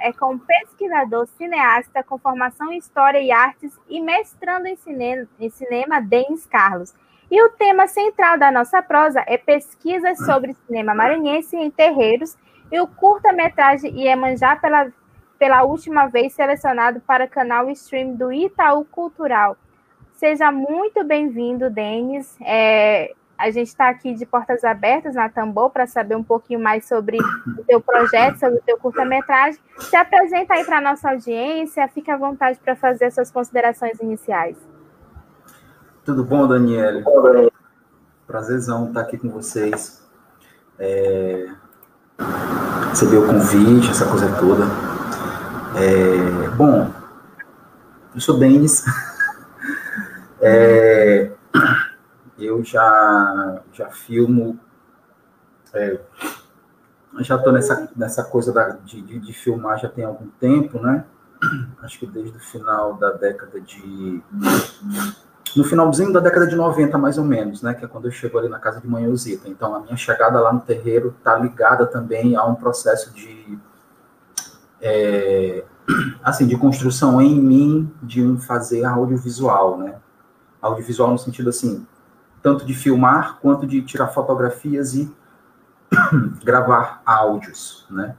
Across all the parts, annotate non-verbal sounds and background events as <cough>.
É com pesquisador cineasta com formação em História e Artes e mestrando em cinema, em cinema Denis Carlos. E o tema central da nossa prosa é pesquisas sobre cinema maranhense em terreiros e o curta-metragem Iemanjá pela, pela última vez selecionado para canal stream do Itaú Cultural. Seja muito bem-vindo, Denis. É, a gente está aqui de portas abertas na Tambor para saber um pouquinho mais sobre o teu projeto, sobre o teu curta-metragem. Se apresenta aí para a nossa audiência, fique à vontade para fazer suas considerações iniciais. Tudo bom, Daniela? Prazerzão estar aqui com vocês. É... Receber o convite, essa coisa toda. É... Bom, eu sou Denis. <laughs> É eu já, já filmo, é, já estou nessa, nessa coisa da, de, de, de, filmar já tem algum tempo, né? Acho que desde o final da década de. No finalzinho da década de 90, mais ou menos, né? Que é quando eu chego ali na casa de Manhãozita. Então, a minha chegada lá no terreiro está ligada também a um processo de. É, assim, de construção em mim de um fazer audiovisual, né? Audiovisual no sentido assim, tanto de filmar quanto de tirar fotografias e <clears throat> gravar áudios, né?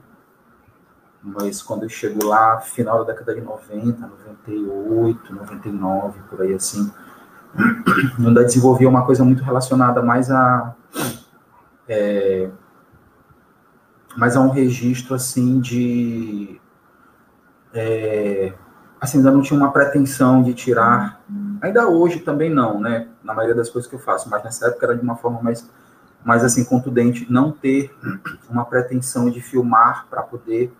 Mas quando eu chego lá, final da década de 90, 98, 99, por aí assim, <clears throat> eu ainda desenvolvi uma coisa muito relacionada mais a é, mais a um registro assim de é, assim, ainda não tinha uma pretensão de tirar, ainda hoje também não, né, na maioria das coisas que eu faço, mas nessa época era de uma forma mais, mais assim, contundente, não ter uma pretensão de filmar para poder,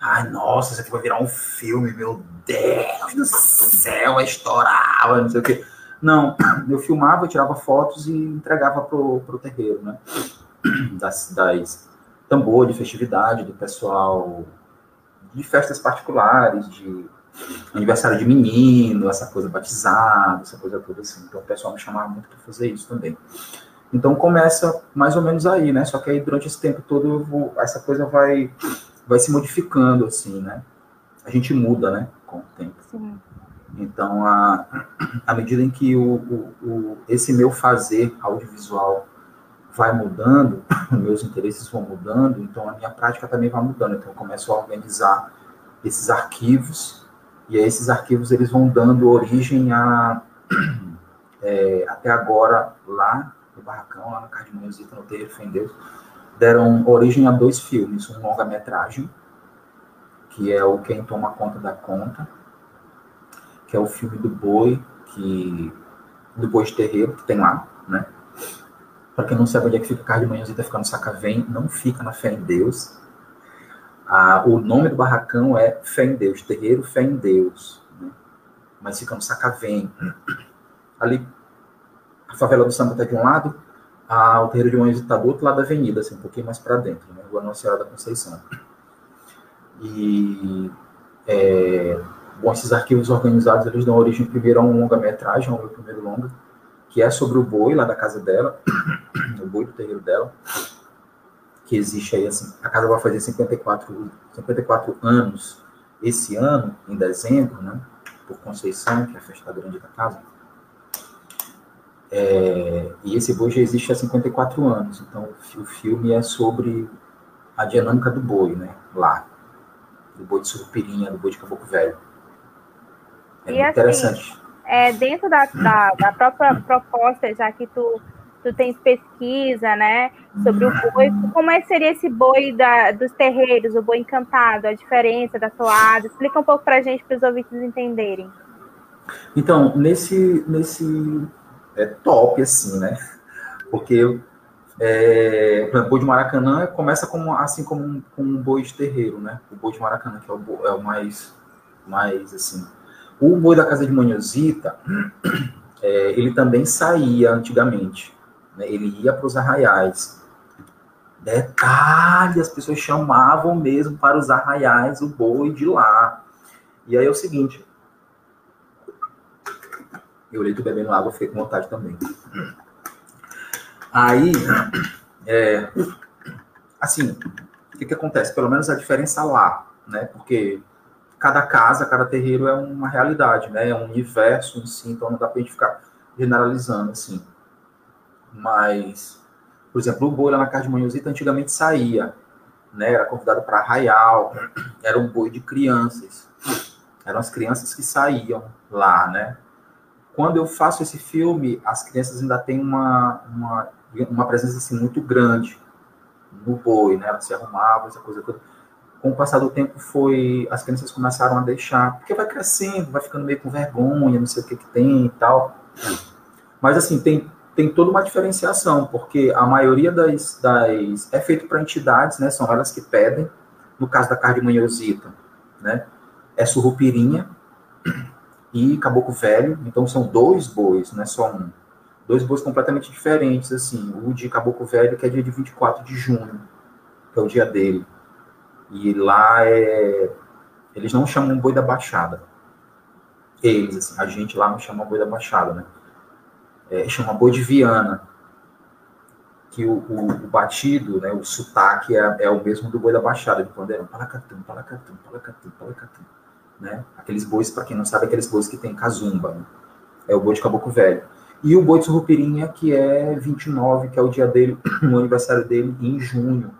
ai, nossa, isso aqui vai virar um filme, meu Deus do céu, vai estourar, não sei o quê. Não, <clears throat> eu filmava, eu tirava fotos e entregava pro, pro terreiro, né, <clears throat> das, das tambor de festividade, do pessoal de festas particulares, de aniversário de menino, essa coisa batizado, essa coisa toda assim. Então o pessoal me chamava muito para fazer isso também. Então começa mais ou menos aí, né? Só que aí durante esse tempo todo vou, essa coisa vai vai se modificando assim, né? A gente muda, né, com o tempo. Sim. Então, a, à medida em que o, o, o, esse meu fazer audiovisual vai mudando, <coughs> meus interesses vão mudando, então a minha prática também vai mudando. Então, eu começo a organizar esses arquivos e esses arquivos eles vão dando origem a <clears throat> é, até agora lá no barracão, lá na Casa de Manhãozita, no Terreiro Deus, deram origem a dois filmes, um longa-metragem, que é o Quem Toma Conta da Conta, que é o filme do boi, que do boi de terreiro, que tem lá, né? Para quem não sabe onde é que fica a Casa de Manhãozita, fica no Sacavém, não fica na Fé em Deus, ah, o nome do barracão é Fé em Deus, terreiro Fé em Deus. Né? Mas fica no Sacavém. Ali, a favela do Samba está de um lado, o terreiro de Mães está do outro lado da avenida, assim, um pouquinho mais para dentro, né? Rua Nossa Senhora da Conceição. E, é, bom, esses arquivos organizados, eles dão origem primeiro a um longa-metragem, ao meu primeiro longa, que é sobre o boi lá da casa dela, <coughs> o boi do terreiro dela que existe aí, assim, a casa vai fazer 54, 54 anos esse ano, em dezembro, né, por Conceição, que é a festa grande da casa. É, e esse boi já existe há 54 anos, então o filme é sobre a dinâmica do boi, né, lá, do boi de Surupirinha, do boi de Caboclo Velho. É e, assim, interessante. É, dentro da, da, da própria proposta, já que tu tu tens pesquisa, né, sobre o boi. Como é seria esse boi da, dos terreiros, o boi encantado, a diferença da toada? Explica um pouco para a gente, para os ouvintes entenderem. Então, nesse, nesse é top, assim, né, porque É, o boi de Maracanã começa como, assim como um, como um boi de terreiro, né? O boi de Maracanã, que é o, boi, é o mais, mais, assim... O boi da casa de Manhosita, <clears throat> é, ele também saía antigamente. Né? Ele ia para os arraiais. Detalhe, as pessoas chamavam mesmo para os arraiais o boi de lá. E aí é o seguinte, eu olhei tu bebendo água, fiquei com vontade também. Aí, é, assim, o que, que acontece? Pelo menos a diferença lá, né? Porque cada casa, cada terreiro é uma realidade, né? É um universo em si, então não dá pra gente ficar generalizando, assim. Mas, por exemplo, o boi lá na casa de Manhosita antigamente saía, né? Era convidado para arraial, era um boi de crianças. Eram as crianças que saíam lá, né? quando eu faço esse filme, as crianças ainda têm uma, uma, uma presença assim, muito grande no boi, né? Elas se arrumavam, essa coisa toda. Com o passar do tempo, foi as crianças começaram a deixar, porque vai crescendo, vai ficando meio com vergonha, não sei o que, que tem e tal. Mas, assim, tem, tem toda uma diferenciação, porque a maioria das. das é feito para entidades, né? São elas que pedem. No caso da cardimanhosita, né? É surrupirinha, e Caboclo Velho. Então são dois bois, não é só um. Dois bois completamente diferentes, assim. O de Caboclo Velho, que é dia de 24 de junho, que é o dia dele. E lá é. Eles não chamam boi da Baixada. Eles, assim, a gente lá não chama boi da Baixada, né? É, chama boi de Viana. Que o, o, o, batido, né, o sotaque é, é o mesmo do boi da Baixada, de Pandeirão. Palacatum, palacatum, palacatum, palacatum né? Aqueles bois, para quem não sabe, aqueles bois que tem casumba, né? É o boi de caboclo velho. E o boi de surrupirinha, que é 29, que é o dia dele, <coughs> o aniversário dele, em junho.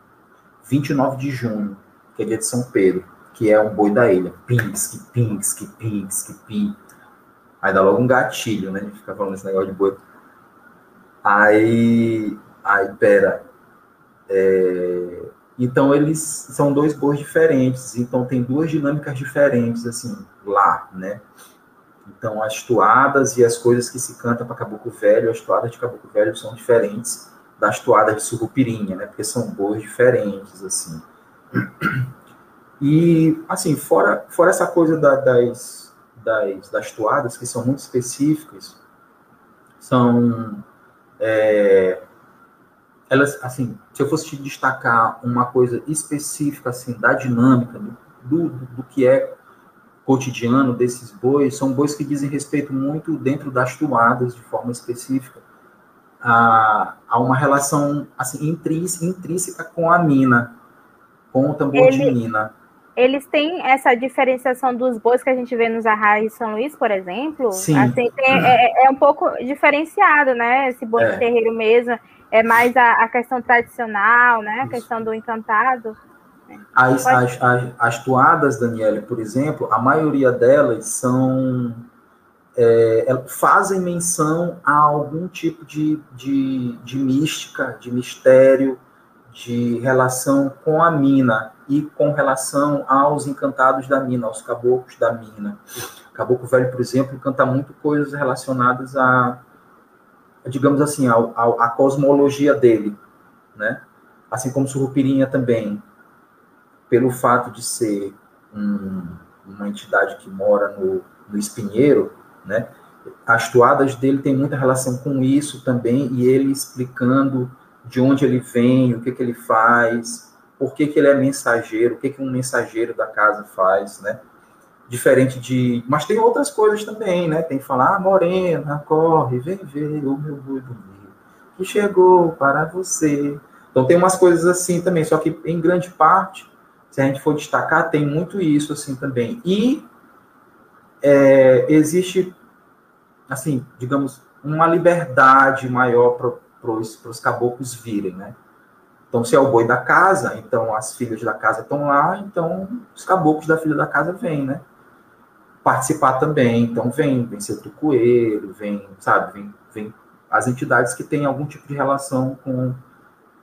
29 de junho, que é dia de São Pedro, que é um boi da ilha. Pinsk, pinsk, pinsk, pin. Aí dá logo um gatilho, né? A gente fica falando esse negócio de boi. Aí, aí, pera. É, então, eles são dois bois diferentes, então tem duas dinâmicas diferentes, assim, lá, né? Então, as toadas e as coisas que se canta para Caboclo Velho, as toadas de Caboclo Velho são diferentes das toadas de Surupirinha, né? Porque são bois diferentes, assim. E, assim, fora, fora essa coisa da, das, das, das toadas, que são muito específicas, são... É, elas, assim, se eu fosse te destacar uma coisa específica, assim, da dinâmica, do, do, do que é cotidiano desses bois, são bois que dizem respeito muito dentro das toadas, de forma específica, a, a uma relação, assim, intrínseca com a mina, com o tambor Ele... de mina eles têm essa diferenciação dos bois que a gente vê nos arraios de São Luís, por exemplo. Sim. Assim, tem, é, é, um pouco diferenciado, né? Esse boi é. de terreiro mesmo é mais a, a questão tradicional, né? A questão do encantado. As, as, as, as, toadas, Daniele, por exemplo, a maioria delas são é, fazem menção a algum tipo de, de, de mística, de mistério, de relação com a mina e com relação aos encantados da mina, aos caboclos da mina. Caboclo Velho, por exemplo, canta muito coisas relacionadas a digamos assim, a cosmologia dele, né? Assim como Surupirinha também, pelo fato de ser um, uma entidade que mora no, no espinheiro, né? As toadas dele têm muita relação com isso também, e ele explicando de onde ele vem, o que, que ele faz, por que, que ele é mensageiro, o que, que um mensageiro da casa faz, né? diferente de. Mas tem outras coisas também, né? Tem que falar, ah, morena, corre, vem ver o meu boi bonito, que chegou para você. Então tem umas coisas assim também, só que em grande parte, se a gente for destacar, tem muito isso assim também. E é, existe, assim, digamos, uma liberdade maior para os caboclos virem, né? Então, se é o boi da casa, então as filhas da casa estão lá, então os caboclos da filha da casa vêm, né? participar também. Então vem, vem seu Coelho, vem, sabe, vem, vem as entidades que têm algum tipo de relação com,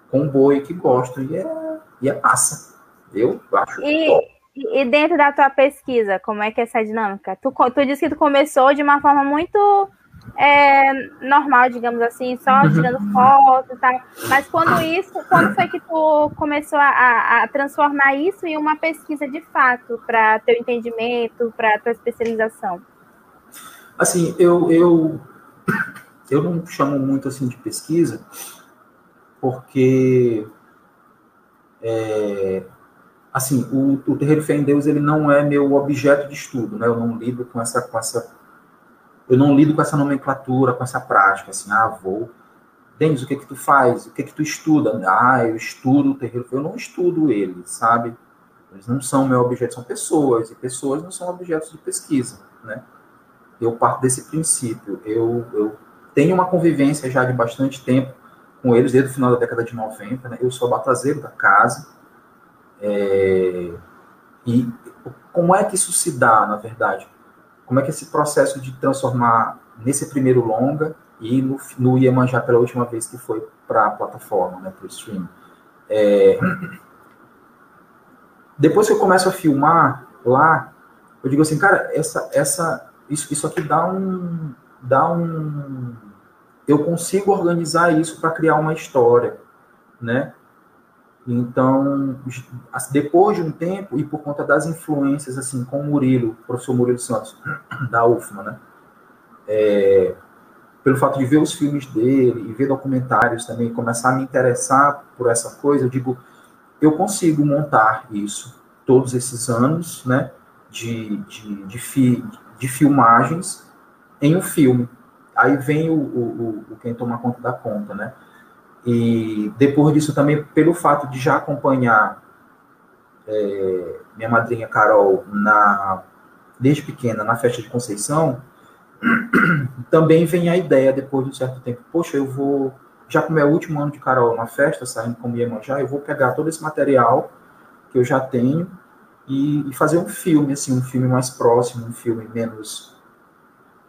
com o boi que gostam e é, e é massa. Eu acho. E, e dentro da tua pesquisa, como é que é essa dinâmica? Tu, tu disse que tu começou de uma forma muito é, normal, digamos assim, só uhum. tirando foto, tá? Mas quando isso, quando foi que tu começou a, a transformar isso em uma pesquisa de fato para teu entendimento, para tua especialização? Assim, eu, eu eu não chamo muito assim de pesquisa, porque é, assim o, o terreiro fé em Deus ele não é meu objeto de estudo, né? Eu não lido com essa com essa eu não lido com essa nomenclatura, com essa prática, assim, ah, vou. Denis, o que que tu faz? O que que tu estuda? Ah, eu estudo o terreiro. Eu não estudo ele, sabe? Eles não são meu objeto, são pessoas, e pessoas não são objetos de pesquisa, né? Eu parto desse princípio. Eu, eu tenho uma convivência já de bastante tempo com eles, desde o final da década de 90, né? Eu sou batazeiro da casa. É... E como é que isso se dá, na verdade? Como é que esse processo de transformar nesse primeiro longa e no, no Iemanjá pela última vez que foi para a plataforma, né, para o stream. É, depois que eu começo a filmar lá, eu digo assim, cara, essa, essa, isso, isso aqui dá um, dá um, eu consigo organizar isso para criar uma história, né? Então, depois de um tempo, e por conta das influências, assim, com o Murilo, o professor Murilo Santos, <clears throat> da UFMA, né? É, pelo fato de ver os filmes dele e ver documentários também, começar a me interessar por essa coisa, eu digo, eu consigo montar isso todos esses anos, né, de, de, de, fi, de filmagens em um filme. Aí vem o, o, o quem toma conta da conta, né? E depois disso também, pelo fato de já acompanhar é, minha madrinha Carol na desde pequena na festa de Conceição, <clears throat> também vem a ideia depois de um certo tempo, poxa, eu vou já como é o último ano de Carol na festa, saindo como Iemanjá, eu vou pegar todo esse material que eu já tenho e, e, fazer um filme, assim, um filme mais próximo, um filme menos,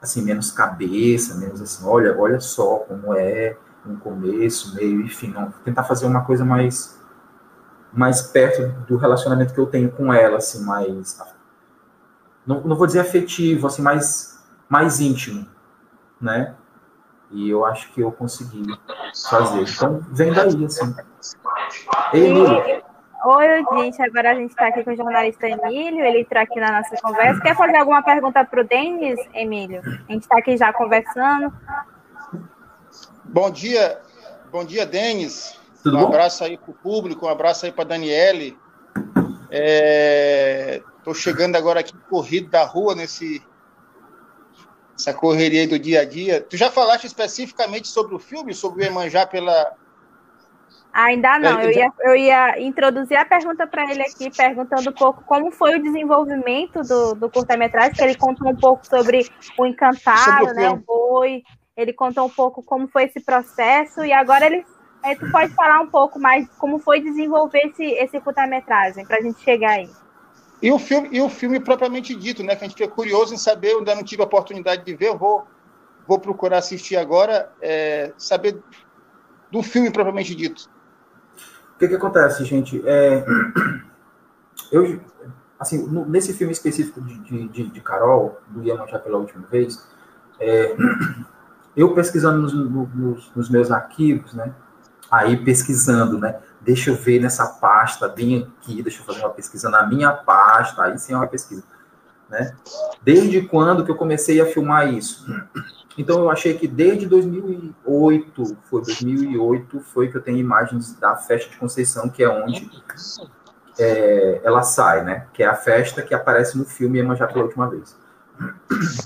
assim, menos cabeça, menos assim, olha, olha só como é, um começo, meio, enfim, não, tentar fazer uma coisa mais mais perto do relacionamento que eu tenho com ela, assim, mais não, não vou dizer afetivo, assim, mais mais íntimo, né? E eu acho que eu consegui fazer. Então, vem daí, assim. Ei. Oi, gente. Agora a gente está aqui com o jornalista Emílio. Ele entrou aqui na nossa conversa. Quer fazer alguma pergunta para o Denis, Emílio? A gente está aqui já conversando. Bom dia, bom dia, Denis. Tudo um bom? abraço aí para o público, um abraço aí para Daniele. Estou é, chegando agora aqui corrido da rua nesse essa correria aí do dia a dia. Tu já falaste especificamente sobre o filme, sobre o Emanjá pela Ainda não, eu ia, eu ia introduzir a pergunta para ele aqui, perguntando um pouco como foi o desenvolvimento do, do curta-metragem, que ele contou um pouco sobre o Encantado, o né, o Boi, ele contou um pouco como foi esse processo e agora ele, é, tu pode falar um pouco mais como foi desenvolver esse, esse curta-metragem para a gente chegar aí. E o filme e o filme propriamente dito, né? Que a gente fica curioso em saber, eu ainda não tive a oportunidade de ver, eu vou vou procurar assistir agora, é, saber do filme propriamente dito. O que, que acontece, gente? É, <clears throat> eu, assim, no, nesse filme específico de, de, de Carol, do Iemanjá pela última vez, é, <clears throat> eu pesquisando nos, nos, nos, meus arquivos, né? Aí pesquisando, né? Deixa eu ver nessa pasta, bem aqui, deixa eu fazer uma pesquisa na minha pasta, aí sim é uma pesquisa, né? Desde quando que eu comecei a filmar isso? Então eu achei que desde 2008, foi 2008, foi que eu tenho imagens da festa de Conceição, que é onde é, ela sai, né? Que é a festa que aparece no filme Iemanjá pela última vez.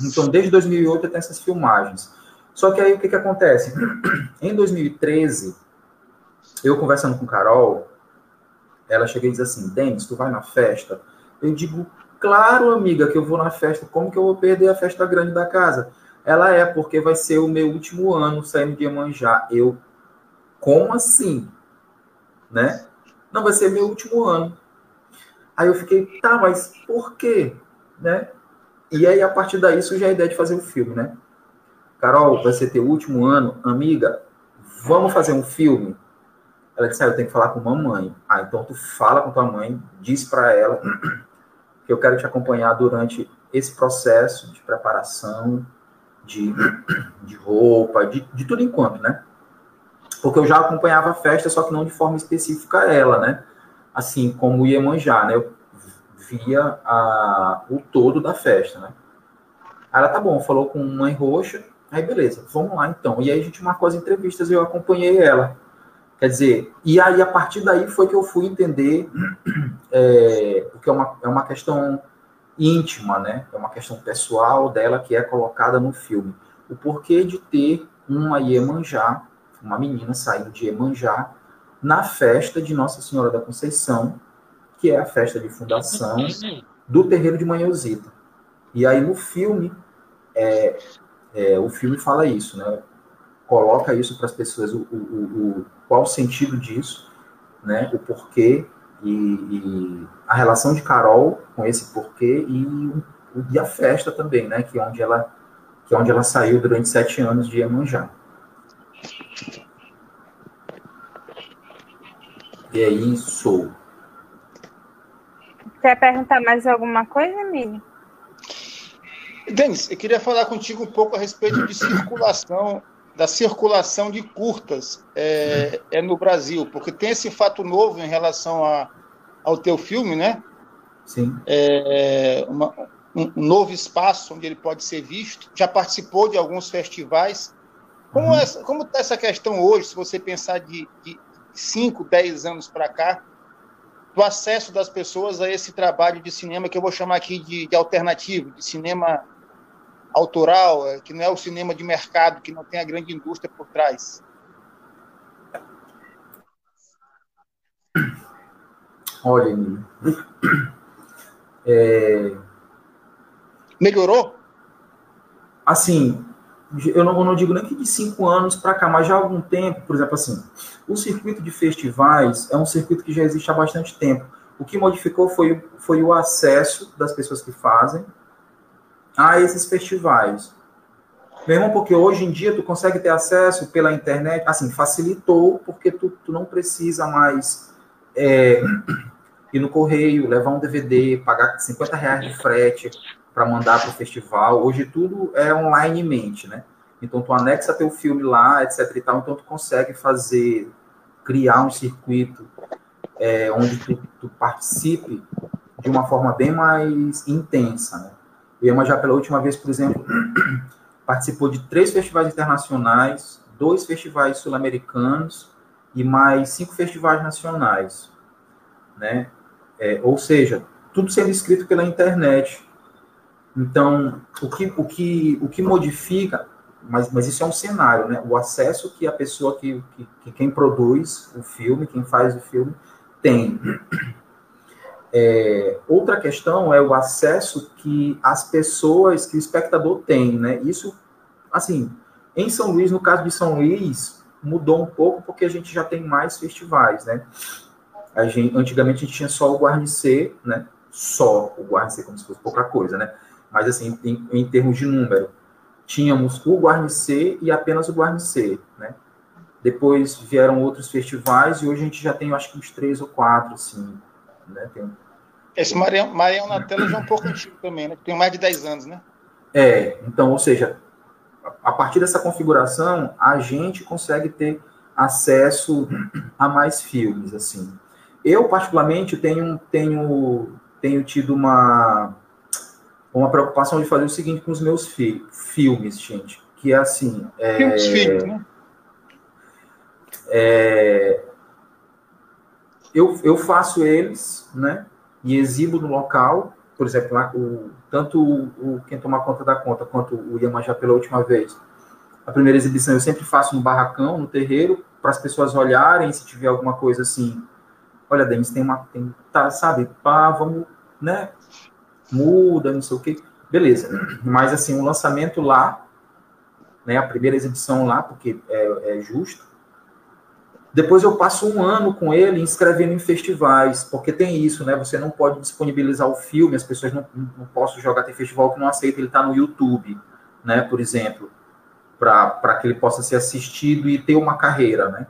Então, desde 2008 eu tenho essas filmagens. Só que aí o que, que acontece? <clears throat> Em 2013, eu conversando com Carol, ela chega e diz assim: Denis, tu vai na festa? Eu digo, claro, amiga, que eu vou na festa. Como que eu vou perder a festa grande da casa? Ela é, porque vai ser o meu último ano saindo de Iemanjá. Eu, como assim? Né? Não, vai ser meu último ano. Aí eu fiquei, tá, mas por quê? Né? E aí, a partir daí, surge a ideia de fazer o um filme, né? Carol, vai ser teu último ano, amiga, vamos fazer um filme? Ela disse, ah, eu tenho que falar com mamãe. Ah, então tu fala com tua mãe, diz para ela <clears throat> que eu quero te acompanhar durante esse processo de preparação, de, <clears throat> de roupa, de, de tudo enquanto, né? Porque eu já acompanhava a festa, só que não de forma específica ela, né? Assim como o Iemanjá, né? Eu via a, o todo da festa, né? Aí ela, tá bom, falou com mãe roxa, aí beleza, vamos lá então. E aí a gente marcou as entrevistas e eu acompanhei ela. Quer dizer, e aí a partir daí foi que eu fui entender, <clears throat> é, porque é uma, é uma questão íntima, né? É uma questão pessoal dela que é colocada no filme. O porquê de ter uma Iemanjá, uma menina saindo de Iemanjá, na festa de Nossa Senhora da Conceição, que é a festa de fundação do terreiro de Manhãozita. E aí no filme, é, é, o filme fala isso, né? Coloca isso para as pessoas, o, o, o, qual o sentido disso, né? O porquê e, e, a relação de Carol com esse porquê e, e a festa também, né? Que é onde ela que é onde ela saiu durante sete anos de Iemanjá. E é isso. Quer perguntar mais alguma coisa, Emílio? Denis, eu queria falar contigo um pouco a respeito de circulação, da circulação de curtas é, é no Brasil, porque tem esse fato novo em relação a, ao teu filme, né? Sim. É, uma, um, um, novo espaço onde ele pode ser visto. Já participou de alguns festivais. Como uhum. está como tá essa questão hoje, se você pensar de, de 5, 10 anos para cá, do acesso das pessoas a esse trabalho de cinema que eu vou chamar aqui de, de alternativo, de cinema autoral, é, que não é o cinema de mercado, que não tem a grande indústria por trás. Olha. É... Melhorou? Assim, eu não, eu não, digo nem que de cinco anos para cá, mas já há algum tempo, por exemplo, assim, o circuito de festivais é um circuito que já existe há bastante tempo. O que modificou foi, foi o acesso das pessoas que fazem a esses festivais. Mesmo porque hoje em dia tu consegue ter acesso pela internet, assim, facilitou, porque tu, tu não precisa mais é, <clears throat> ir no correio, levar um DVD, pagar 50 reais de frete para mandar para o festival. Hoje tudo é online mente, né? Então tu anexa teu filme lá, etc e tal, então tu consegue fazer, criar um circuito é, onde tu, tu, participe de uma forma bem mais intensa, né? O Iama já pela última vez, por exemplo, <clears throat> participou de três festivais internacionais, dois festivais sul-americanos e mais cinco festivais nacionais, né? É, ou seja, tudo sendo escrito pela internet. Então, o que, o que, o que modifica, mas, mas isso é um cenário, né? O acesso que a pessoa que, que, que quem produz o filme, quem faz o filme, tem. <clears throat> É, outra questão é o acesso que as pessoas, que o espectador tem, né? Isso, assim, em São Luís, no caso de São Luís, mudou um pouco porque a gente já tem mais festivais, né? A gente, antigamente a gente tinha só o Guarnicê, né? Só o Guarnicê, como se fosse pouca coisa, né? Mas, assim, em, em termos de número, tínhamos o Guarnicê e apenas o Guarnicê, né? Depois vieram outros festivais e hoje a gente já tem, acho que uns três ou quatro, assim, né? Tem... Esse Marião, Marião na tela já é um pouco antigo também, né? Tem mais de 10 anos, né? É, então, ou seja, a partir dessa configuração, a gente consegue ter acesso a mais filmes, assim. Eu, particularmente, tenho, tenho, tenho tido uma, uma preocupação de fazer o seguinte com os meus fi filmes, gente, que é assim... É, filmes, filhos, né? É, eu, eu faço eles, né, e exibo no local, por exemplo, lá, o, tanto o, o, quem toma conta da conta quanto o Iemanjá pela última vez. A primeira exibição eu sempre faço no barracão, no terreiro, para as pessoas olharem, se tiver alguma coisa assim, olha, Denis, tem uma, tem, tá, sabe, pá, vamos, né, muda, não sei o quê. Beleza. Mas, assim, o lançamento lá, né, a primeira exibição lá, porque é, é justo, depois eu passo um ano com ele inscrevendo em festivais, porque tem isso, né? Você não pode disponibilizar o filme, as pessoas não, não posso jogar, tem festival que não aceita, ele está no YouTube, né? Por exemplo, para que ele possa ser assistido e ter uma carreira, né?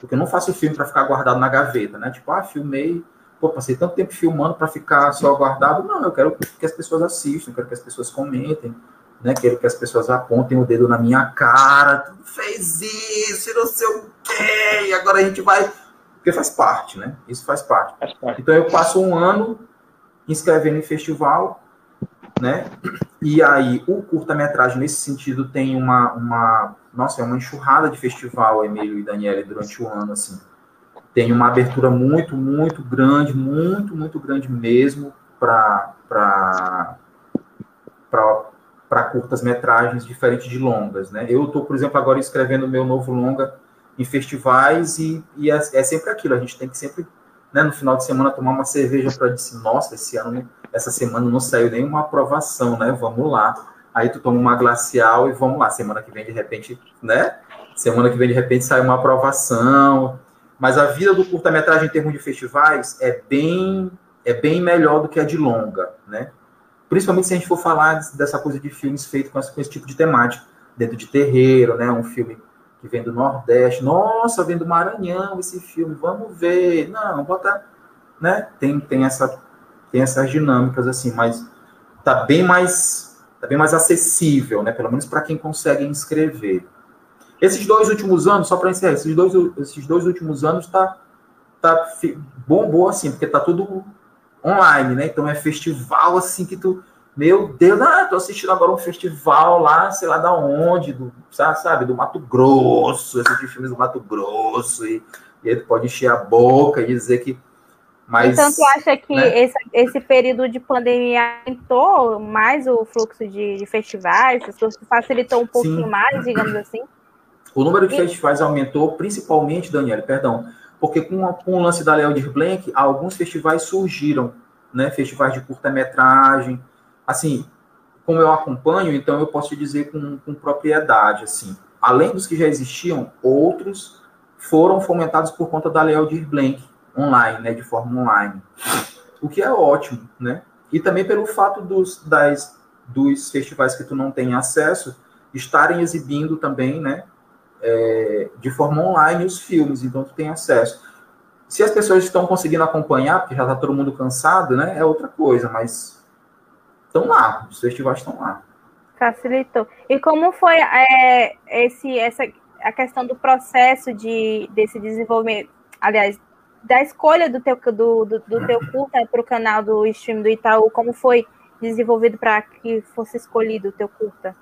Porque eu não faço filme para ficar guardado na gaveta, né? Tipo, ah, filmei, pô, passei tanto tempo filmando para ficar só guardado. Não, eu quero que as pessoas assistam, quero que as pessoas comentem, né? Quero que as pessoas apontem o dedo na minha cara, tu fez isso, e não sei o quê, e agora a gente vai. Porque faz parte, né? Isso faz parte. faz parte. Então eu passo um ano inscrevendo em festival, né? E aí o curta-metragem, nesse sentido, tem uma, uma. Nossa, é uma enxurrada de festival, Emílio e Daniele, durante o ano, assim. Tem uma abertura muito, muito grande, muito, muito grande mesmo para para curtas-metragens diferente de longas, né? Eu estou, por exemplo, agora escrevendo meu novo longa em festivais e, e é, é, sempre aquilo, a gente tem que sempre, né, no final de semana, tomar uma cerveja para dizer, nossa, esse ano, essa semana não saiu nenhuma aprovação, né? Vamos lá. Aí tu toma uma glacial e vamos lá. Semana que vem, de repente, né? Semana que vem, de repente, sai uma aprovação. Mas a vida do curta-metragem em termos de festivais é bem, é bem melhor do que a de longa, né? Principalmente se a gente for falar dessa coisa de filmes feitos com, esse, com esse tipo de temática, dentro de terreiro, né? Um filme que vem do Nordeste. Nossa, vem do Maranhão esse filme, vamos ver. Não, bota, né? Tem, tem, essa, tem essas dinâmicas assim, mas tá bem mais, tá bem mais acessível, né? Pelo menos para quem consegue inscrever. Esses dois últimos anos, só para encerrar, esses dois, esses dois últimos anos tá, tá bombou assim, porque tá tudo online, né? Então é festival assim que tu. Meu Deus, ah, tô assistindo agora um festival lá, sei lá da onde, do, sabe, do Mato Grosso, esses filmes do Mato Grosso, e, e aí tu pode encher a boca e dizer que. Mas, então, tu acha que né? esse, esse período de pandemia aumentou mais o fluxo de, de festivais? Facilitou um pouquinho Sim. mais, digamos assim? O número de e... festivais aumentou, principalmente, Daniela, perdão, porque com, com o lance da Léo Blanc, alguns festivais surgiram, né? Festivais de curta-metragem. Assim, como eu acompanho, então eu posso te dizer com, com propriedade, assim. Além dos que já existiam, outros foram fomentados por conta da Léo Blanc online, né? De forma online. O que é ótimo, né? E também pelo fato dos, das, dos festivais que tu não tem acesso estarem exibindo também, né? É, de forma online os filmes, então tu tem acesso. Se as pessoas estão conseguindo acompanhar, porque já está todo mundo cansado, né? É outra coisa, mas estão lá, os festivais estão lá. Facilitou. E como foi é, esse, essa, a questão do processo de, desse desenvolvimento, aliás, da escolha do teu, do, do, do teu <laughs> curta para o canal do stream do Itaú, como foi desenvolvido para que fosse escolhido o teu curta?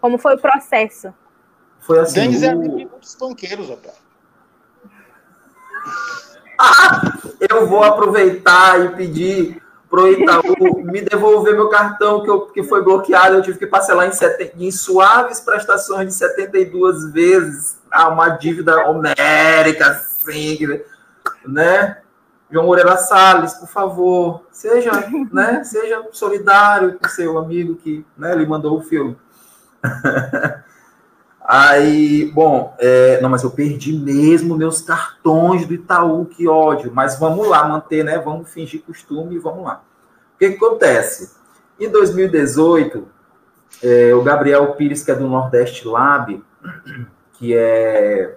Como foi o processo? Foi assim. Denis é o... é amigo dos banqueiros, rapaz. Ah, eu vou aproveitar e pedir pro Itaú me devolver meu cartão que, eu, que foi bloqueado. Eu tive que parcelar em, sete, em suaves prestações de 72 vezes. Ah, uma dívida homérica, assim, né? João Moreira Salles, por favor, seja, né, seja solidário com seu amigo que né, lhe mandou o filme. <laughs> Aí, bom, é, não, mas eu perdi mesmo meus cartões do Itaú, que ódio. Mas vamos lá, manter, né? Vamos fingir costume e vamos lá. O que, que acontece? Em 2018, é, o Gabriel Pires, que é do Nordeste Lab, <clears throat> que é,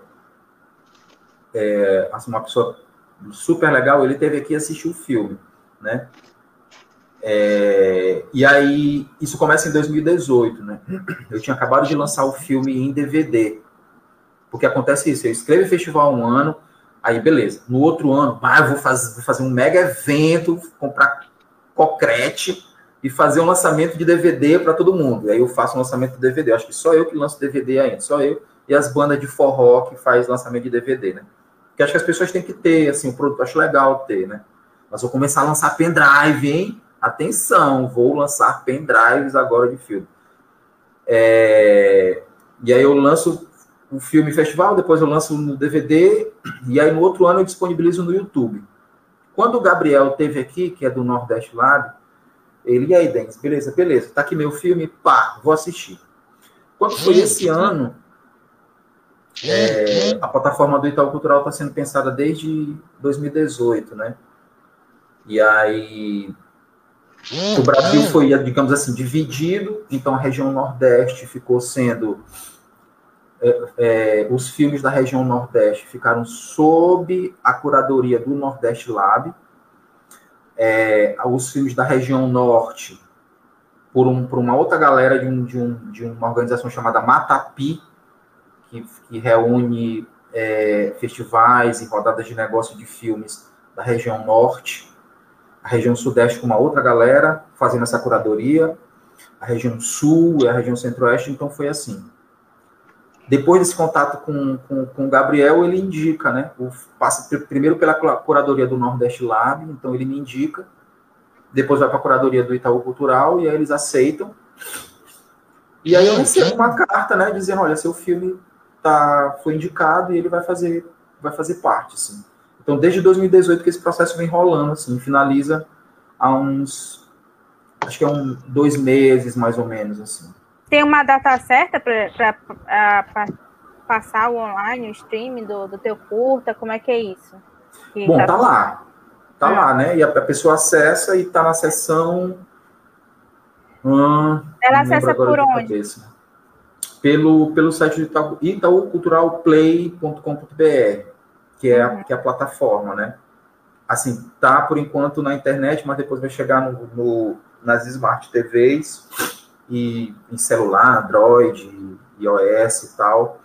é assim, uma pessoa super legal, ele teve aqui assistir o filme, né? É, e aí, isso começa em 2018, né? Eu tinha acabado de lançar o filme em DVD. Porque acontece isso, eu escrevo festival um ano, aí beleza. No outro ano, ah, vou fazer, vou fazer um mega evento, comprar concrete e fazer um lançamento de DVD para todo mundo. E aí eu faço um lançamento de DVD. Acho que só eu que lanço DVD ainda, só eu e as bandas de forró que faz lançamento de DVD, né? Porque acho que as pessoas têm que ter, assim, o produto, acho legal ter, né? Mas vou começar a lançar pendrive, hein? Atenção, vou lançar pendrives agora de filme. É, e aí eu lanço o filme festival, depois eu lanço no DVD, e aí no outro ano eu disponibilizo no YouTube. Quando o Gabriel teve aqui, que é do Nordeste Lab, ele, e aí, Denis, beleza, beleza, tá aqui meu filme, pá, vou assistir. Quando foi esse ano, é, a plataforma do Itaú Cultural está sendo pensada desde 2018, né? E aí o Brasil foi, digamos assim, dividido, então a região Nordeste ficou sendo. É, é, os filmes da região Nordeste ficaram sob a curadoria do Nordeste Lab. É, os filmes da região Norte por, um, por uma outra galera de, um, de, um, de uma organização chamada Matapi, que, que reúne é, festivais e rodadas de negócio de filmes da região norte, a região sudeste com uma outra galera fazendo essa curadoria, a região sul e a região centro-oeste, então foi assim. Depois desse contato com, com, com o Gabriel, ele indica, né? O, passa primeiro pela curadoria do Nordeste Lab, então ele me indica, depois vai para a curadoria do Itaú Cultural, e aí eles aceitam. E aí eu recebo uma carta, né, dizendo, olha, seu filme tá, foi indicado e ele vai fazer, vai fazer parte, assim. Então, desde 2018 que esse processo vem rolando, assim, finaliza há uns, acho que é um, dois meses, mais ou menos, assim. Tem uma data certa para passar o online, o streaming do, do teu curta? Como é que é isso? Que Bom, tá, tá lá. Tá lá, né? E a, pessoa acessa e tá na sessão. Hum, Ela acessa por onde? Cabeça pelo, pelo site do itauculturalplay.com.br, que é, a, uhum. que é a plataforma, né? Assim, tá por enquanto na internet, mas depois vai chegar no, no nas Smart TVs e em celular, Android, iOS e tal.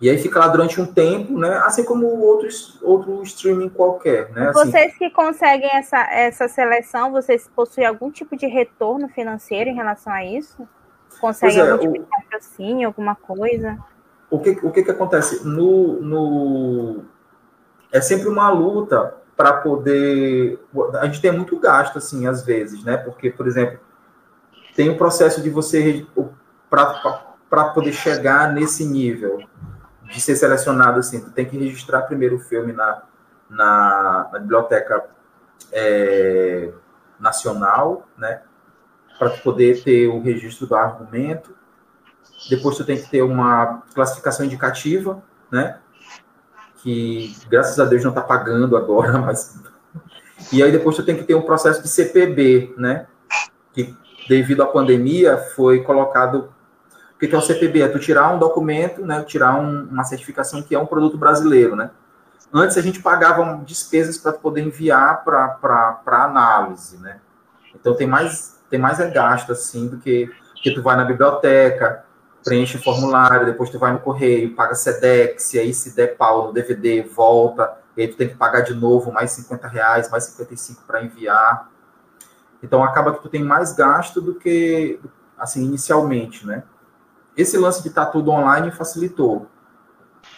E aí fica lá durante um tempo, né? Assim como outros, outro streaming qualquer, né? Assim, vocês que conseguem essa, essa seleção, vocês possuem algum tipo de retorno financeiro em relação a isso? Consegue é, algum tipo de patrocínio, alguma coisa? O que, o que, que acontece? No, no, é sempre uma luta para poder. A gente tem muito gasto, assim, às vezes, né? Porque, por exemplo, tem o processo de você. Para poder chegar nesse nível de ser selecionado, assim, tu tem que registrar primeiro o filme na, na, na biblioteca é, nacional, né? para poder ter o registro do argumento. Depois tu tem que ter uma classificação indicativa, né? Que graças a Deus não está pagando agora, <laughs> mas e aí depois tu tem que ter um processo de CPB, né? Que devido à pandemia foi colocado o que é o CPB? É tu tirar um documento, né? Tirar um, uma certificação que é um produto brasileiro, né? Antes a gente pagava despesas para poder enviar para análise, né? Então tem mais tem mais é gasto, assim, do que, que tu vai na biblioteca, preenche o formulário, depois tu vai no correio, paga SEDEX, e aí se der pau no DVD, volta, e aí tu tem que pagar de novo mais 50 reais, mais 55 para enviar. Então acaba que tu tem mais gasto do que, assim, inicialmente, né? Esse lance de estar tá tudo online facilitou,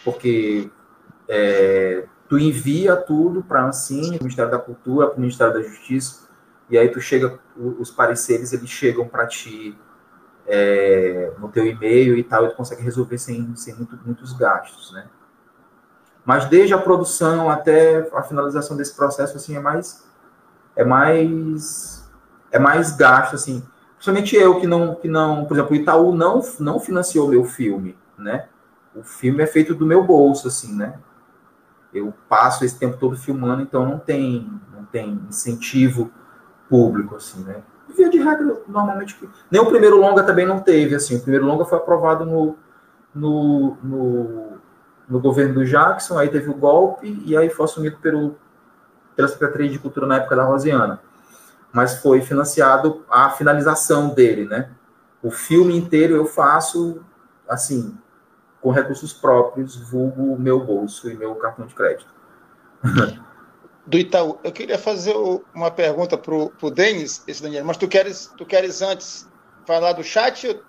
porque é, tu envia tudo para a Ancine, Ministério da Cultura, para o Ministério da Justiça, e aí tu chega, os pareceres eles chegam para ti é, no teu e-mail e tal, e tu consegue resolver sem, sem muito, muitos gastos, né? Mas desde a produção até a finalização desse processo, assim, é mais é mais é mais gasto, assim. Principalmente eu que não que não, por exemplo, o Itaú não não financiou meu filme, né? O filme é feito do meu bolso, assim, né? Eu passo esse tempo todo filmando, então não tem não tem incentivo público, assim, né? Via de regra, normalmente. Nem o primeiro longa também não teve, assim. O primeiro longa foi aprovado no, no, no, no governo do Jackson, aí teve o golpe, e aí foi assumido pelo, pela Secretaria de Cultura na época da Rosiana. Mas foi financiado a finalização dele, né? O filme inteiro eu faço, assim, com recursos próprios, vulgo meu bolso e meu cartão de crédito. <laughs> do Itaú. Eu queria fazer uma pergunta para o Denis, esse Daniel, mas tu queres, tu queres antes falar do chat?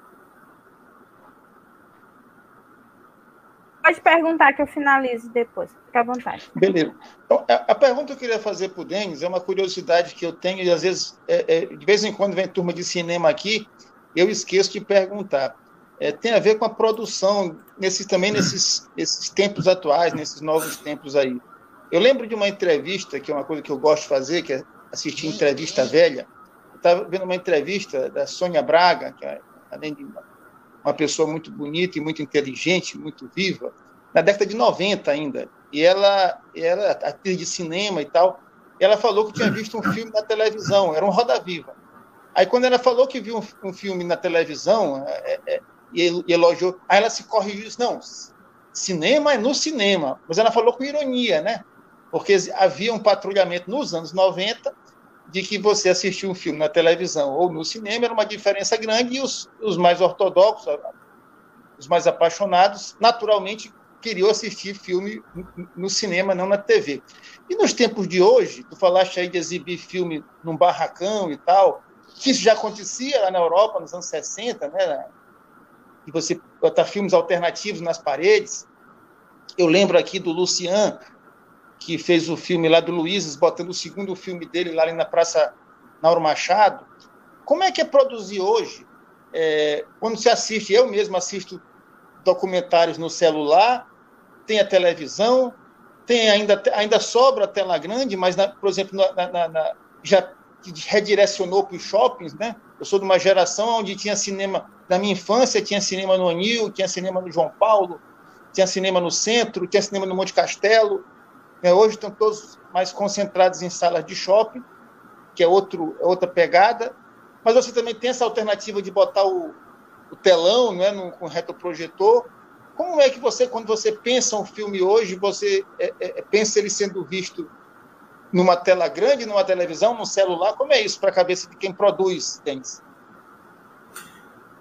Pode perguntar que eu finalizo depois, fica à vontade. Beleza. Então, a, a, pergunta que eu queria fazer para o Denis é uma curiosidade que eu tenho, e às vezes, é, é, de vez em quando vem turma de cinema aqui, eu esqueço de perguntar. É, tem a ver com a produção, nesses, também nesses, nesses tempos atuais, nesses novos tempos aí. Eu lembro de uma entrevista, que é uma coisa que eu gosto de fazer, que é assistir entrevista velha. Eu estava vendo uma entrevista da Sônia Braga, que é, além de uma pessoa muito bonita e muito inteligente, muito viva, na década de 90 ainda. E ela, ela atriz de cinema e tal, ela falou que tinha visto um filme na televisão, era um Roda Viva. Aí, quando ela falou que viu um, um filme na televisão é, é, e, e elogiou, aí ela se corrigiu e disse: não, cinema é no cinema. Mas ela falou com ironia, né? Porque havia um patrulhamento nos anos 90 de que você assistiu um filme na televisão ou no cinema era uma diferença grande e os, os mais ortodoxos, os mais apaixonados, naturalmente queriam assistir filme no cinema, não na TV. E nos tempos de hoje, tu falaste aí de exibir filme num barracão e tal, que isso já acontecia lá na Europa nos anos 60, né? E você botar filmes alternativos nas paredes. Eu lembro aqui do Lucian, que fez o filme lá do Luizes, botando o segundo filme dele lá na Praça Nauro Machado. Como é que é produzir hoje? É, quando se assiste, eu mesmo assisto documentários no celular, tem a televisão, tem ainda, ainda sobra a tela grande, mas, na, por exemplo, na, na, na, já redirecionou para os shoppings, né? Eu sou de uma geração onde tinha cinema, na minha infância tinha cinema no Anil, tinha cinema no João Paulo, tinha cinema no centro, tinha cinema no Monte Castelo? Hoje estão todos mais concentrados em salas de shopping, que é outro, é outra pegada. Mas você também tem essa alternativa de botar o, o telão não é, no, com retroprojetor. Como é que você, quando você pensa um filme hoje, você é, é, é pensa ele sendo visto numa tela grande, numa televisão, num celular? Como é isso para a cabeça de quem produz, Denis?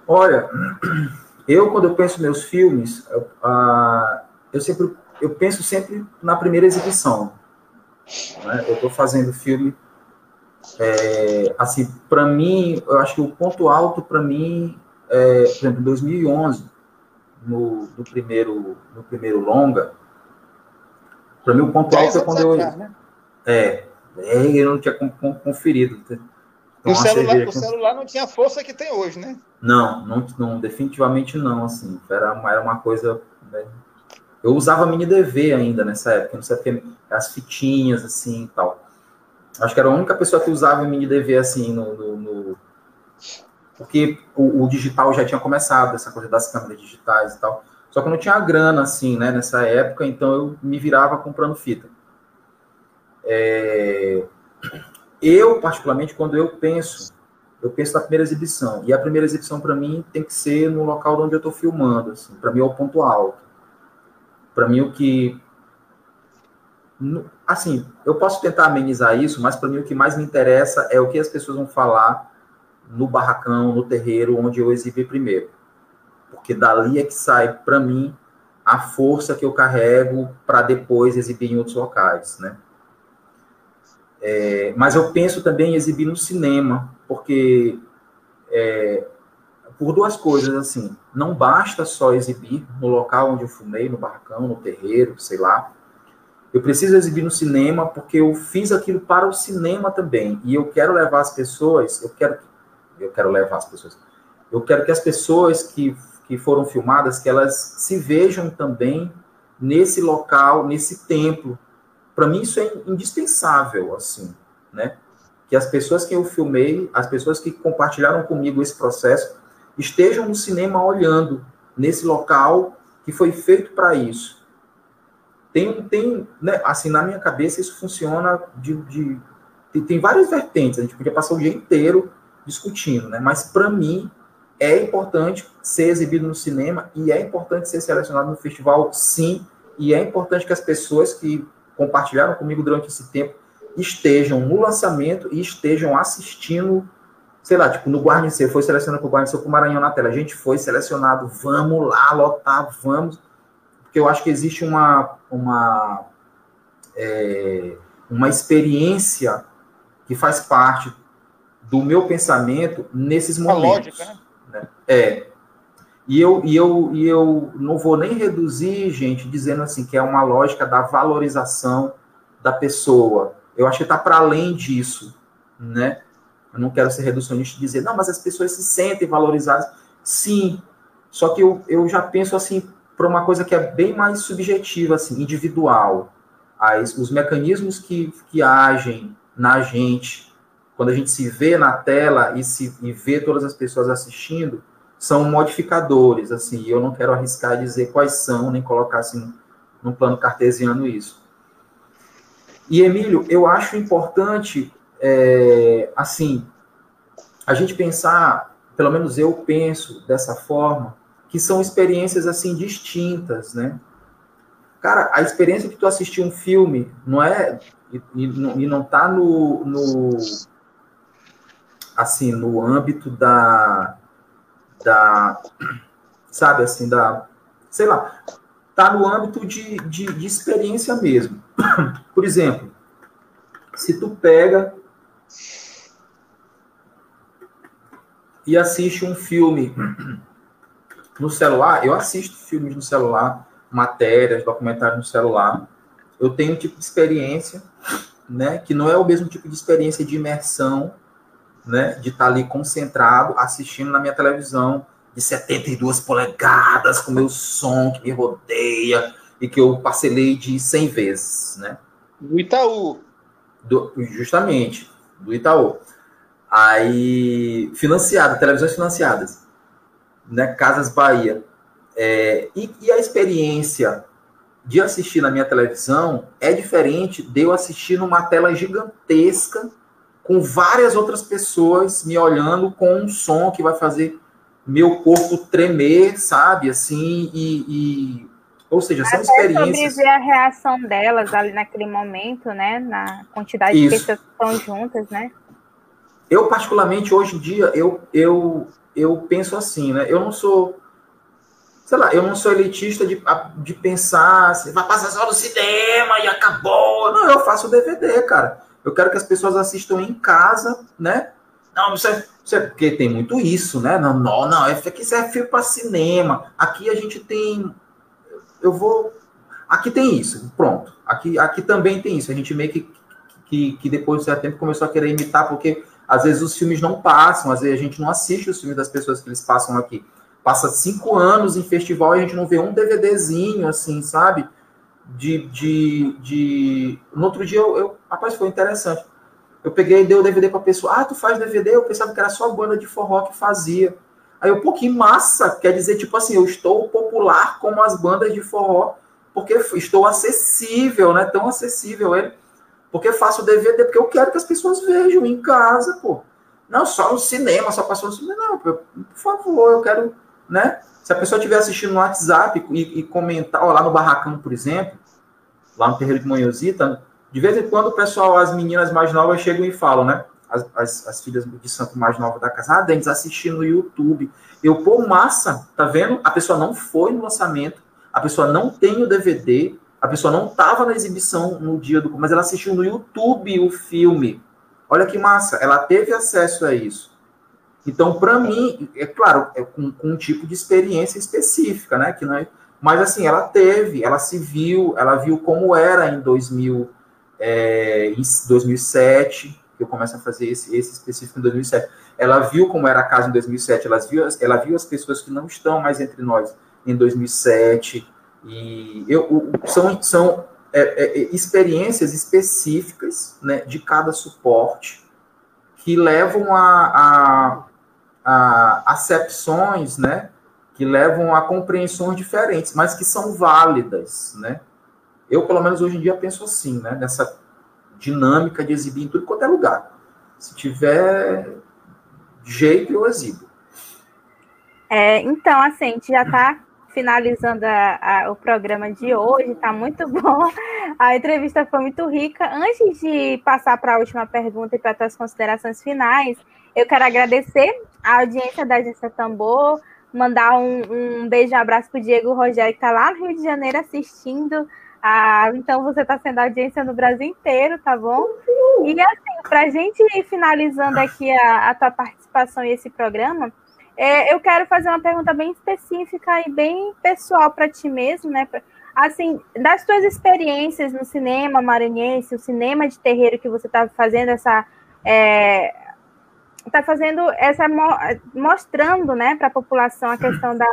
Olha, <clears throat> eu quando eu penso meus filmes, eu, uh, eu sempre eu penso sempre na primeira exibição. Né? Eu estou fazendo filme. É, assim, para mim, eu acho que o ponto alto para mim, é, por exemplo, em 2011, no, no, primeiro, no primeiro longa, para mim o ponto alto é quando eu. né? É, é, eu não tinha conferido. Então, o, celular, o celular não tinha a força que tem hoje, né? Não, não, não definitivamente não. Assim, era, era uma coisa né, eu usava mini DV ainda nessa época, não sei porque as fitinhas assim e tal. Acho que era a única pessoa que usava mini DV assim no, no, no... porque o, o, digital já tinha começado, essa coisa das câmeras digitais e tal. Só que eu não tinha grana assim, né, nessa época, então eu me virava comprando fita. É... Eu, particularmente, quando eu penso, eu penso na primeira exibição. E a primeira exibição, para mim, tem que ser no local onde eu estou filmando. Assim, para mim é o ponto alto. Para mim, o que. Assim, eu posso tentar amenizar isso, mas para mim o que mais me interessa é o que as pessoas vão falar no barracão, no terreiro, onde eu exibi primeiro. Porque dali é que sai, para mim, a força que eu carrego para depois exibir em outros locais, né? É, mas eu penso também em exibir no cinema, porque é, por duas coisas, assim, não basta só exibir no local onde eu fumei, no barracão, no terreiro, sei lá. Eu preciso exibir no cinema porque eu fiz aquilo para o cinema também. E eu quero levar as pessoas, eu quero eu quero levar as pessoas. Eu quero que as pessoas que, que foram filmadas, que elas se vejam também nesse local, nesse templo. Para mim isso é indispensável, assim, né? Que as pessoas que eu filmei, as pessoas que compartilharam comigo esse processo, estejam no cinema olhando nesse local que foi feito para isso. Tem, tem né, assim, na minha cabeça, isso funciona de, de, Tem várias vertentes, a gente podia passar o dia inteiro discutindo, né? Mas, para mim, é importante ser exibido no cinema e é importante ser selecionado no festival, sim. E é importante que as pessoas que compartilharam comigo durante esse tempo estejam no lançamento e estejam assistindo sei lá, tipo, no Guarnicê, foi selecionado para o Guarnicê com o Maranhão na tela. A gente foi selecionado, vamos lá, lotar, vamos. Porque eu acho que existe uma, uma, é, uma experiência que faz parte do meu pensamento nesses momentos. Lógica, né? né? É. E eu, e, eu, e eu não vou nem reduzir, gente, dizendo assim que é uma lógica da valorização da pessoa. Eu acho que está para além disso, né? Eu não quero ser reducionista e dizer, não, mas as pessoas se sentem valorizadas. Sim, só que eu, eu já penso assim para uma coisa que é bem mais subjetiva, assim, individual. As, os mecanismos que, que agem na gente, quando a gente se vê na tela e, se, e vê todas as pessoas assistindo, são modificadores, assim, eu não quero arriscar dizer quais são, nem colocar assim num plano cartesiano isso. E, Emílio, eu acho importante é, assim, a gente pensar, pelo menos eu penso dessa forma, que são experiências assim distintas, né? Cara, a experiência que tu assistir um filme não é e, e não tá no, no, assim, no âmbito da, da, sabe, assim, da, sei lá, tá no âmbito de, de, de experiência mesmo. Por exemplo, se tu pega e assiste um filme no celular, eu assisto filmes no celular, matérias, documentários no celular. Eu tenho um tipo de experiência, né, que não é o mesmo tipo de experiência de imersão, né, de estar ali concentrado assistindo na minha televisão de 72 polegadas com meu som que me rodeia e que eu parcelei de 100 vezes, né? Do Itaú. Do, justamente, do Itaú. Aí, financiado, televisões financiadas, né? Casas Bahia. É, e, e, a experiência de assistir na minha televisão é diferente de eu assistir numa tela gigantesca com várias outras pessoas me olhando com um som que vai fazer meu corpo tremer, sabe? Assim, e. e ou seja, são Até experiências. Sobre a reação delas ali naquele momento, né? Na quantidade Isso. de pessoas que estão juntas, né? Eu, particularmente, hoje em dia, eu, eu, eu penso assim, né? Eu não sou. Sei lá, eu não sou elitista de, de pensar assim, vai passar só no cinema e acabou. Não, eu faço DVD, cara. Eu quero que as pessoas assistam em casa, né? Não, você, você, porque tem muito isso, né? Não, não, não, é que isso é filme para cinema. Aqui a gente tem. Eu vou. Aqui tem isso, pronto. Aqui, aqui também tem isso. A gente meio que, que, que depois de certo tempo começou a querer imitar, porque às vezes os filmes não passam, às vezes a gente não assiste os filmes das pessoas que eles passam aqui. Passa cinco anos em festival e a gente não vê um DVDzinho, assim, sabe? De. de, de... No outro dia, eu, eu rapaz, foi interessante eu peguei e dei o DVD para a pessoa. Ah, tu faz DVD? Eu pensava que era só a banda de forró que fazia. Aí eu, pô, que massa! Quer dizer, tipo assim, eu estou popular como as bandas de forró, porque estou acessível, né? Tão acessível ele. Porque faço DVD, porque eu quero que as pessoas vejam em casa, pô. Não só no cinema, só passou no cinema. Não, por favor, eu quero, né? Se a pessoa estiver assistindo no WhatsApp e, e comentar, ó, lá no Barracão, por exemplo, lá no Terreiro de Manhãozita, de vez em quando o pessoal, as meninas mais novas chegam e falam, né? As, as, as filhas de santo mais nova da casa, ah, Denis, assistindo no YouTube. Eu, pô, massa, tá vendo? A pessoa não foi no lançamento, a pessoa não tem o DVD, a pessoa não estava na exibição no dia do. Mas ela assistiu no YouTube o filme. Olha que massa, ela teve acesso a isso. Então, para mim, é claro, é com, com, um tipo de experiência específica, né? Que não é, mas assim, ela teve, ela se viu, ela viu como era em 2000 é, em 2007, que eu começo a fazer esse, esse específico em 2007. Ela viu como era a casa em 2007, ela viu, ela viu as pessoas que não estão mais entre nós em 2007, e eu, são, são é, é, experiências específicas né, de cada suporte que levam a, a, a acepções, né, que levam a compreensões diferentes, mas que são válidas, né? Eu, pelo menos hoje em dia, penso assim, né? Nessa dinâmica de exibir em tudo quanto é lugar. Se tiver jeito, eu exibo. É, então, assim, a gente já está finalizando a, a, o programa de hoje, está muito <laughs> bom. A entrevista foi muito rica. Antes de passar para a última pergunta e para as considerações finais, eu quero agradecer a audiência da Agência Tambor, mandar um, um beijo e um abraço para o Diego Rogério, que está lá no Rio de Janeiro assistindo ah, então você está sendo audiência no Brasil inteiro, tá bom? E assim, para a gente ir finalizando aqui a, a tua participação e esse programa, é, eu quero fazer uma pergunta bem específica e bem pessoal para ti mesmo, né? Assim, das tuas experiências no cinema maranhense, o cinema de terreiro que você está fazendo essa. É, tá fazendo essa mostrando né, para a população a questão da,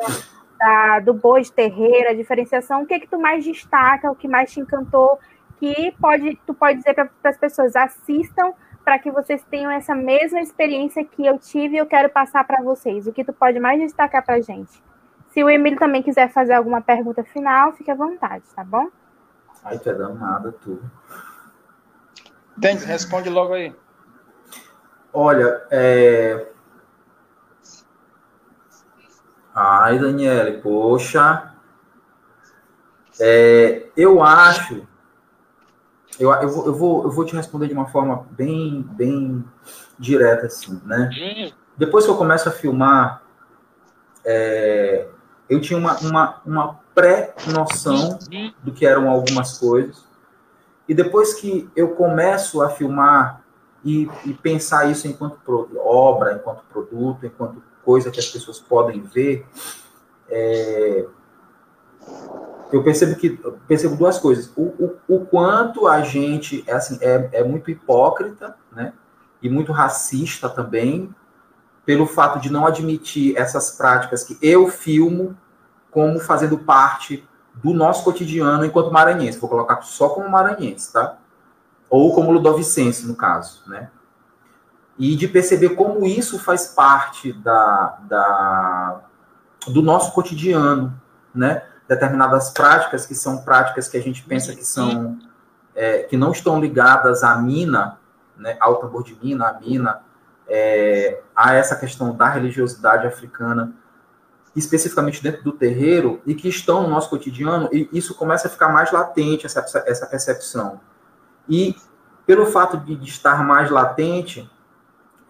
da, do boi de terreiro, a diferenciação, o que que tu mais destaca, o que mais te encantou, que pode, tu pode dizer para as pessoas, assistam para que vocês tenham essa mesma experiência que eu tive e eu quero passar para vocês. O que tu pode mais destacar para gente? Se o Emílio também quiser fazer alguma pergunta final, fique à vontade, tá bom? Ai, tu é danada, tu. Denis, responde logo aí. Olha, é, Ai, Daniele, poxa. É, eu acho eu, eu, vou, eu, vou, eu vou te responder de uma forma bem, bem direta, assim, né? Depois que eu começo a filmar, é, eu tinha uma, uma, uma pré-noção do que eram algumas coisas. E depois que eu começo a filmar e, e pensar isso enquanto obra, enquanto produto, enquanto coisa que as pessoas podem ver, é, eu percebo que eu percebo duas coisas. O, o, o, quanto a gente é, assim, é, é muito hipócrita, né? E muito racista também, pelo fato de não admitir essas práticas que eu filmo como fazendo parte do nosso cotidiano enquanto maranhense. Vou colocar só como maranhense, tá? Ou como ludovicense, no caso, né? E de perceber como isso faz parte da, da, do nosso cotidiano, né? Determinadas práticas que são práticas que a gente pensa que são é, que não estão ligadas à mina, né, ao tambor de mina, à mina, é, a essa questão da religiosidade africana, especificamente dentro do terreiro, e que estão no nosso cotidiano, e isso começa a ficar mais latente, essa, essa percepção. E pelo fato de, de estar mais latente,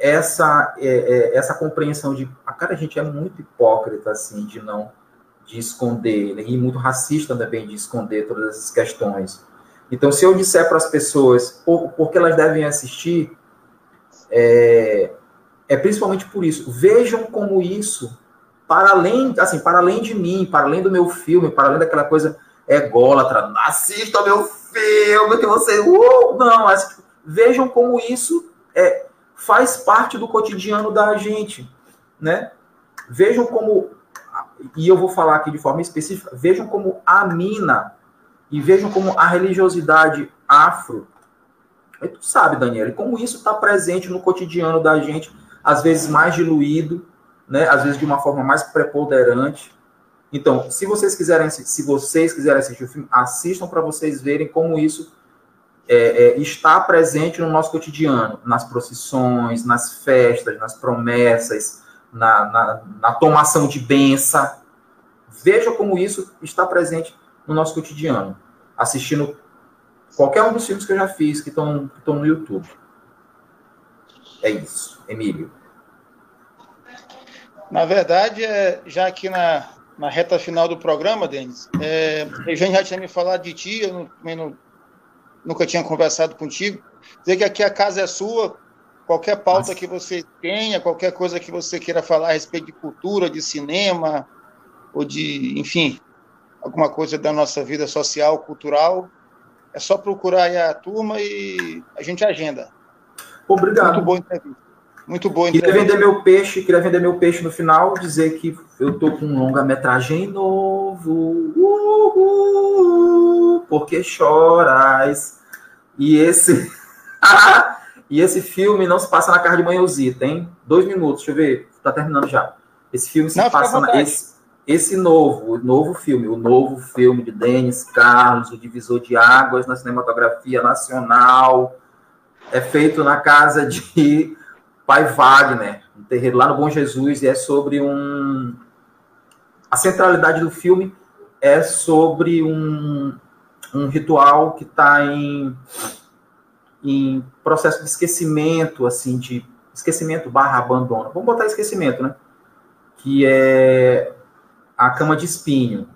essa, é, é, essa compreensão de, a cara, a gente é muito hipócrita, assim, de não, de esconder, e muito racista também de esconder todas essas questões. Então, se eu disser para as pessoas por, por que elas devem assistir, é, é principalmente por isso. Vejam como isso para além, assim, para além de mim, para além do meu filme, para além daquela coisa ególatra, assista meu filme que você, uh, não, mas vejam como isso é, faz parte do cotidiano da gente, né? Vejam como, e eu vou falar aqui de forma específica, vejam como a mina e vejam como a religiosidade afro, tu sabe, Daniela, como isso está presente no cotidiano da gente, às vezes mais diluído, né, às vezes de uma forma mais preponderante. Então, se vocês quiserem, se vocês quiserem assistir o filme, assistam para vocês verem como isso é, é, está presente no nosso cotidiano, nas procissões, nas festas, nas promessas, na, na, na tomação de benção. Veja como isso está presente no nosso cotidiano, assistindo qualquer um dos filmes que eu já fiz que estão no YouTube. É isso, Emílio. Na verdade, é, já aqui na, na reta final do programa, Denis, é, a gente já tinha me falado de ti, eu também não, nunca tinha conversado contigo. Dizer que aqui a casa é sua, qualquer pauta Nossa. que você tenha, qualquer coisa que você queira falar a respeito de cultura, de cinema, ou de, enfim, alguma coisa da nossa vida social, cultural, é só procurar aí a turma e a gente agenda. Obrigado. Muito boa entrevista. Muito boa. Queria vender meu peixe, queria vender meu peixe no final, dizer que eu tô com um longa-metragem novo. Uhul, porque choras. E esse <laughs> e esse filme não se passa na casa de Manhãozita, hein? Dois minutos, deixa eu ver. Tá terminando já. Esse filme se não, passa na, esse, esse novo, o novo filme, o novo filme de Denis Carlos, o divisor de águas na cinematografia nacional, é feito na casa de Pai Wagner, um terreiro lá no Bom Jesus, e é sobre um. A centralidade do filme é sobre um, um ritual que está em, em processo de esquecimento, assim, de esquecimento barra abandono. Vamos botar esquecimento, né? Que é a Cama de Espinho.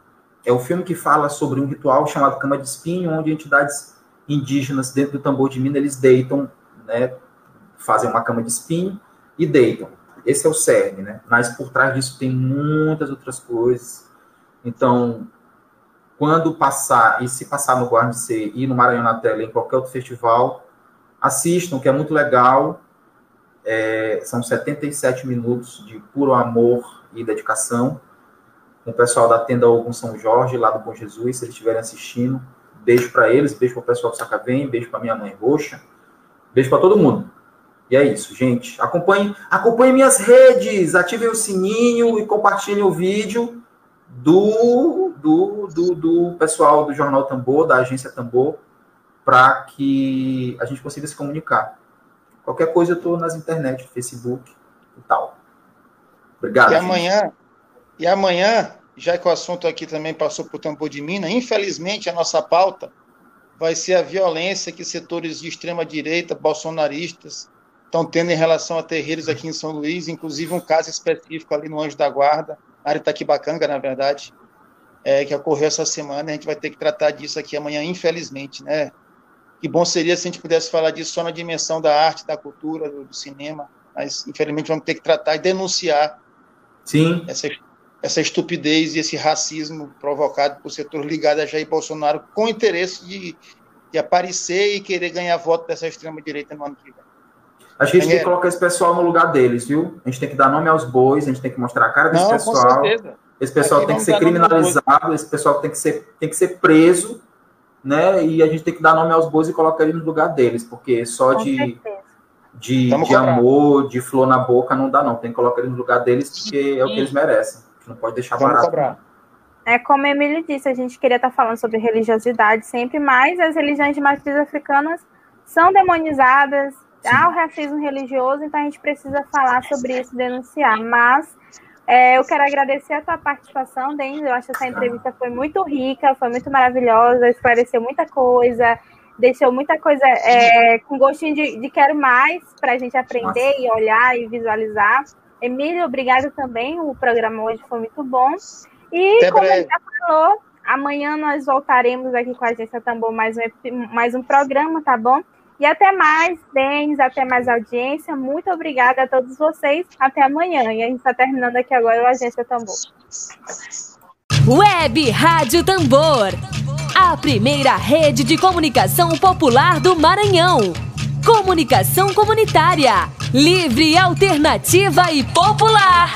É o filme que fala sobre um ritual chamado Cama de Espinho, onde entidades indígenas dentro do tambor de mina eles deitam, né, fazem uma cama de espinho e deitam. Esse é o cerne, né? Mas por trás disso tem muitas outras coisas. Então, quando passar, e se passar no Guarda C e no Maranhão na Tela, em qualquer outro festival, assistam, que é muito legal. É, são 77 minutos de puro amor e dedicação. Com o pessoal da Tenda Ogum São Jorge, lá do Bom Jesus, se eles estiverem assistindo. Beijo para eles, beijo para o pessoal do Sacavém, beijo para minha mãe Roxa. Beijo para todo mundo. E é isso, gente. Acompanhe, acompanhe minhas redes, ativem o sininho e compartilhem o vídeo do, do, do, do pessoal do Jornal Tambor, da agência Tambor, para que a gente consiga se comunicar. Qualquer coisa eu estou nas internet, Facebook e tal. Obrigado. E amanhã, e amanhã, já que o assunto aqui também passou por Tambor de Minas, infelizmente a nossa pauta vai ser a violência que setores de extrema-direita, bolsonaristas, estão tendo em relação a terreiros aqui em São Luís, inclusive um caso específico ali no Anjo da Guarda, área Itaquibacanga, na verdade, é, que ocorreu essa semana. A gente vai ter que tratar disso aqui amanhã, infelizmente, né? Que bom seria se a gente pudesse falar disso só na dimensão da arte, da cultura, do, do cinema, mas infelizmente vamos ter que tratar e denunciar Sim. Essa, essa estupidez e esse racismo provocado por setor ligado a Jair Bolsonaro com interesse de, de aparecer e querer ganhar voto dessa extrema-direita no ano que vem. Acho que a gente tem que colocar esse pessoal no lugar deles, viu? A gente tem que dar nome aos bois, a gente tem que mostrar a cara desse Não, pessoal. Com certeza. Esse pessoal Aqui tem que ser criminalizado, esse pessoal tem que ser, tem que ser preso, né? E a gente tem que dar nome aos bois e colocar ele no lugar deles, porque só com de. Certeza de, de amor, de flor na boca, não dá, não. Tem que colocar eles no lugar deles, porque é o que eles merecem. A gente não pode deixar Vamos barato. Cobrar. É como a Emília disse, a gente queria estar falando sobre religiosidade sempre, mas as religiões de matriz africanas são demonizadas. Há o racismo religioso, então a gente precisa falar sobre isso, denunciar. Mas é, eu quero agradecer a tua participação, Denis. Eu acho que essa entrevista foi muito rica, foi muito maravilhosa, esclareceu muita coisa deixou muita coisa é, com gostinho de, de quero mais para a gente aprender Nossa. e olhar e visualizar. Emílio, obrigado também. O programa hoje foi muito bom. E Até como breve. ele já falou, amanhã nós voltaremos aqui com a Agência Tambor mais um, mais um programa, tá bom? E até mais, Denis, até mais audiência. Muito obrigada a todos vocês. Até amanhã. E a gente está terminando aqui agora o Agência Tambor. Web Rádio Tambor a primeira rede de comunicação popular do Maranhão. Comunicação comunitária, livre, alternativa e popular.